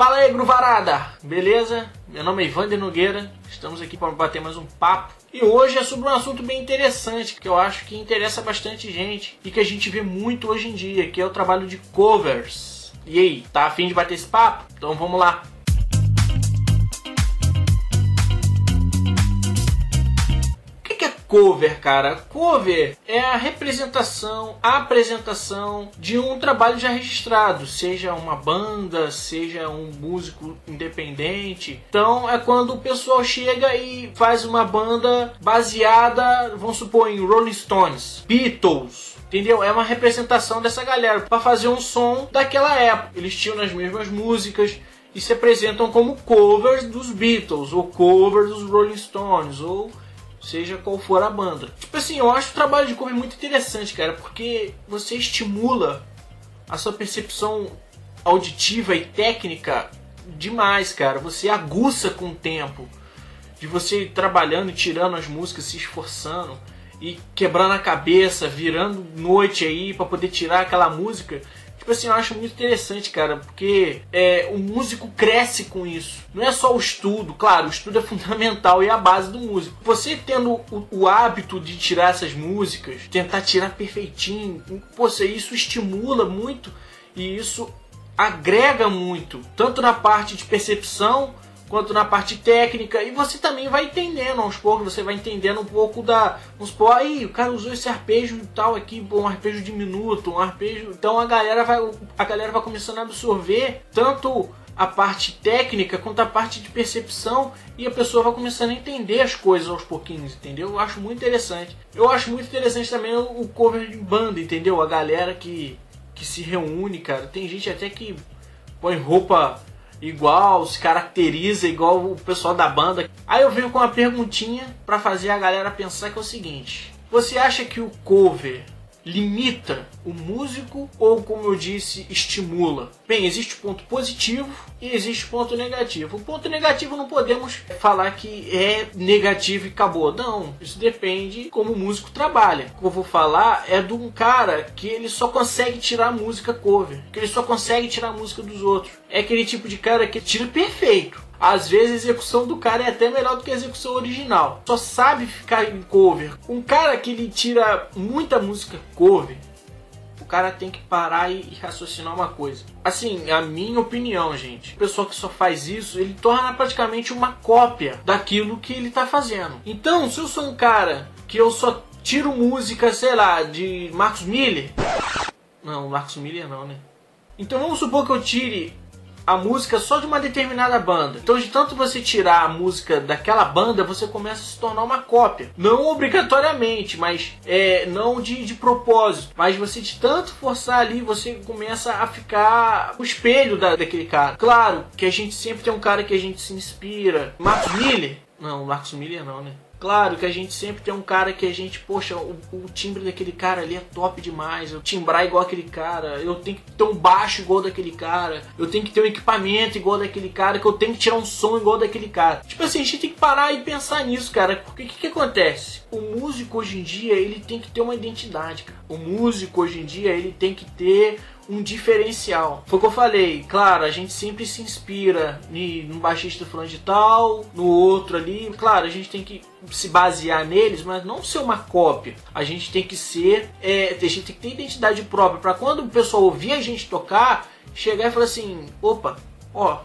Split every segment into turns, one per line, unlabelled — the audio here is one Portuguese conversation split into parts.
Fala aí, gruvarada! Beleza? Meu nome é Ivander Nogueira, estamos aqui para bater mais um papo. E hoje é sobre um assunto bem interessante, que eu acho que interessa bastante gente e que a gente vê muito hoje em dia, que é o trabalho de covers. E aí, tá afim de bater esse papo? Então vamos lá! Cover, cara. Cover é a representação, a apresentação de um trabalho já registrado, seja uma banda, seja um músico independente. Então é quando o pessoal chega e faz uma banda baseada, vamos supor, em Rolling Stones, Beatles, entendeu? É uma representação dessa galera para fazer um som daquela época. Eles tinham as mesmas músicas e se apresentam como covers dos Beatles ou covers dos Rolling Stones ou seja qual for a banda. Tipo assim, eu acho o trabalho de cover muito interessante, cara, porque você estimula a sua percepção auditiva e técnica demais, cara. Você aguça com o tempo de você ir trabalhando tirando as músicas, se esforçando e quebrando a cabeça, virando noite aí para poder tirar aquela música Tipo assim, eu acho muito interessante, cara, porque é, o músico cresce com isso. Não é só o estudo, claro, o estudo é fundamental e é a base do músico. Você tendo o, o hábito de tirar essas músicas, tentar tirar perfeitinho, poxa, isso estimula muito e isso agrega muito, tanto na parte de percepção quanto na parte técnica. E você também vai entendendo aos poucos, você vai entendendo um pouco da. Vamos supor, aí o cara usou esse arpejo tal aqui, um arpejo diminuto, um arpejo. Então a galera vai. A galera vai começando a absorver tanto a parte técnica quanto a parte de percepção e a pessoa vai começando a entender as coisas aos pouquinhos, entendeu? Eu acho muito interessante. Eu acho muito interessante também o cover de banda, entendeu? A galera que, que se reúne, cara. Tem gente até que põe roupa igual, se caracteriza igual o pessoal da banda. Aí eu venho com uma perguntinha para fazer a galera pensar que é o seguinte: você acha que o cover limita o músico ou, como eu disse, estimula? Bem, existe ponto positivo e existe ponto negativo. O ponto negativo não podemos falar que é negativo e acabou. Não, isso depende como o músico trabalha. O que eu vou falar é de um cara que ele só consegue tirar música cover, que ele só consegue tirar música dos outros. É aquele tipo de cara que tira perfeito às vezes a execução do cara é até melhor do que a execução original. Só sabe ficar em cover. Um cara que ele tira muita música cover, o cara tem que parar e raciocinar uma coisa. Assim, a minha opinião, gente. O pessoal que só faz isso, ele torna praticamente uma cópia daquilo que ele tá fazendo. Então, se eu sou um cara que eu só tiro música, sei lá, de Marcos Miller. Não, Marcos Miller não, né? Então vamos supor que eu tire a música só de uma determinada banda. Então, de tanto você tirar a música daquela banda, você começa a se tornar uma cópia. Não obrigatoriamente, mas é, não de, de propósito. Mas você de tanto forçar ali, você começa a ficar o espelho da, daquele cara. Claro que a gente sempre tem um cara que a gente se inspira. Marcos Miller? Não, Marcos Miller não, né? Claro que a gente sempre tem um cara que a gente, poxa, o, o, timbre daquele cara ali é top demais. Eu timbrar igual aquele cara, eu tenho que ter um baixo igual daquele cara, eu tenho que ter um equipamento igual daquele cara, que eu tenho que tirar um som igual daquele cara. Tipo assim, a gente tem que parar e pensar nisso, cara. Porque o que, que acontece? O músico hoje em dia, ele tem que ter uma identidade, cara. O músico hoje em dia, ele tem que ter um diferencial. Foi o que eu falei, claro, a gente sempre se inspira no baixista fulano de tal, no outro ali. Claro, a gente tem que se basear neles, mas não ser uma cópia. A gente tem que ser, é, a gente tem que ter identidade própria para quando o pessoal ouvir a gente tocar, chegar e falar assim, opa, ó,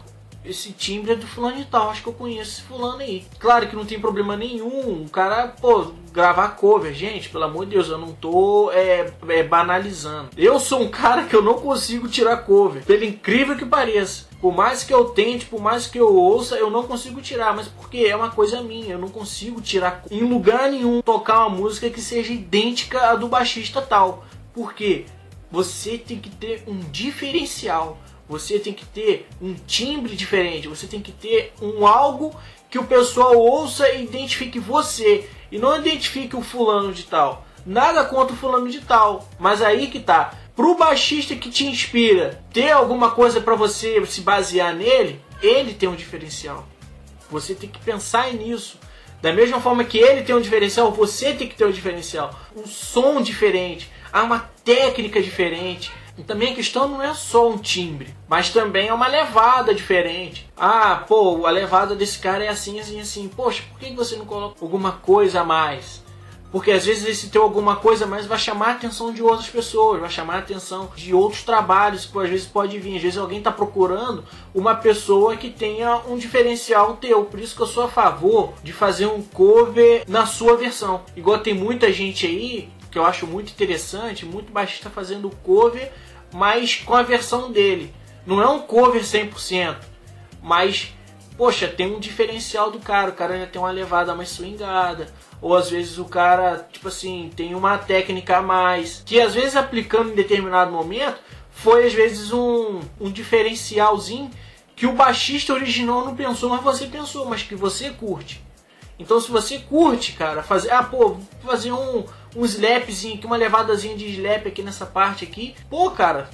esse timbre é do fulano de tal, acho que eu conheço esse fulano aí. Claro que não tem problema nenhum, o cara, pô, gravar cover, gente, pelo amor de Deus, eu não tô é, é, banalizando. Eu sou um cara que eu não consigo tirar cover, pelo incrível que pareça. Por mais que eu tente, por mais que eu ouça, eu não consigo tirar, mas porque é uma coisa minha, eu não consigo tirar em lugar nenhum tocar uma música que seja idêntica à do baixista tal. Por quê? Você tem que ter um diferencial você tem que ter um timbre diferente, você tem que ter um algo que o pessoal ouça e identifique você e não identifique o fulano de tal. Nada contra o fulano de tal, mas aí que tá. Pro baixista que te inspira ter alguma coisa para você se basear nele, ele tem um diferencial. Você tem que pensar nisso. Da mesma forma que ele tem um diferencial, você tem que ter um diferencial. Um som diferente, há uma técnica diferente E também a questão não é só um timbre, mas também é uma levada diferente. Ah, pô, a levada desse cara é assim, assim, assim. Poxa, por que você não coloca alguma coisa a mais? Porque às vezes esse teu alguma coisa mais vai chamar a atenção de outras pessoas, vai chamar a atenção de outros trabalhos que às vezes pode vir. Às vezes alguém está procurando uma pessoa que tenha um diferencial teu. Por isso que eu sou a favor de fazer um cover na sua versão. Igual tem muita gente aí que eu acho muito interessante, muito baixista fazendo cover, mas com a versão dele. Não é um cover 100%, mas poxa, tem um diferencial do cara, o cara já tem uma levada mais swingada, ou às vezes o cara, tipo assim, tem uma técnica a mais, que às vezes aplicando em determinado momento, foi às vezes um, um diferencialzinho que o baixista original não pensou, mas você pensou, mas que você curte. Então se você curte, cara, fazer, ah, pô, fazer um, um slapzinho aqui, uma levadazinha de slap aqui nessa parte aqui, pô, cara,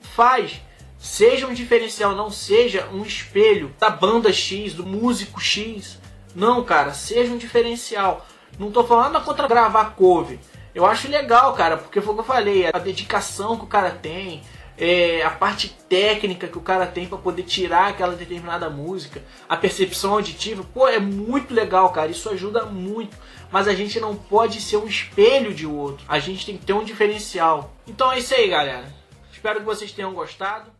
faz. Seja um diferencial, não seja um espelho da banda X, do músico X. Não, cara, seja um diferencial. Não tô falando contra gravar cover. Eu acho legal, cara, porque foi o que eu falei, a dedicação que o cara tem, é, a parte técnica que o cara tem para poder tirar aquela determinada música, a percepção auditiva, pô, é muito legal, cara. Isso ajuda muito. Mas a gente não pode ser um espelho de outro. A gente tem que ter um diferencial. Então é isso aí, galera. Espero que vocês tenham gostado.